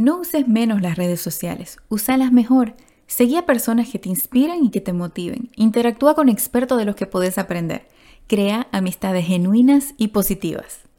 No uses menos las redes sociales, úsalas mejor. Seguí a personas que te inspiran y que te motiven. Interactúa con expertos de los que puedes aprender. Crea amistades genuinas y positivas.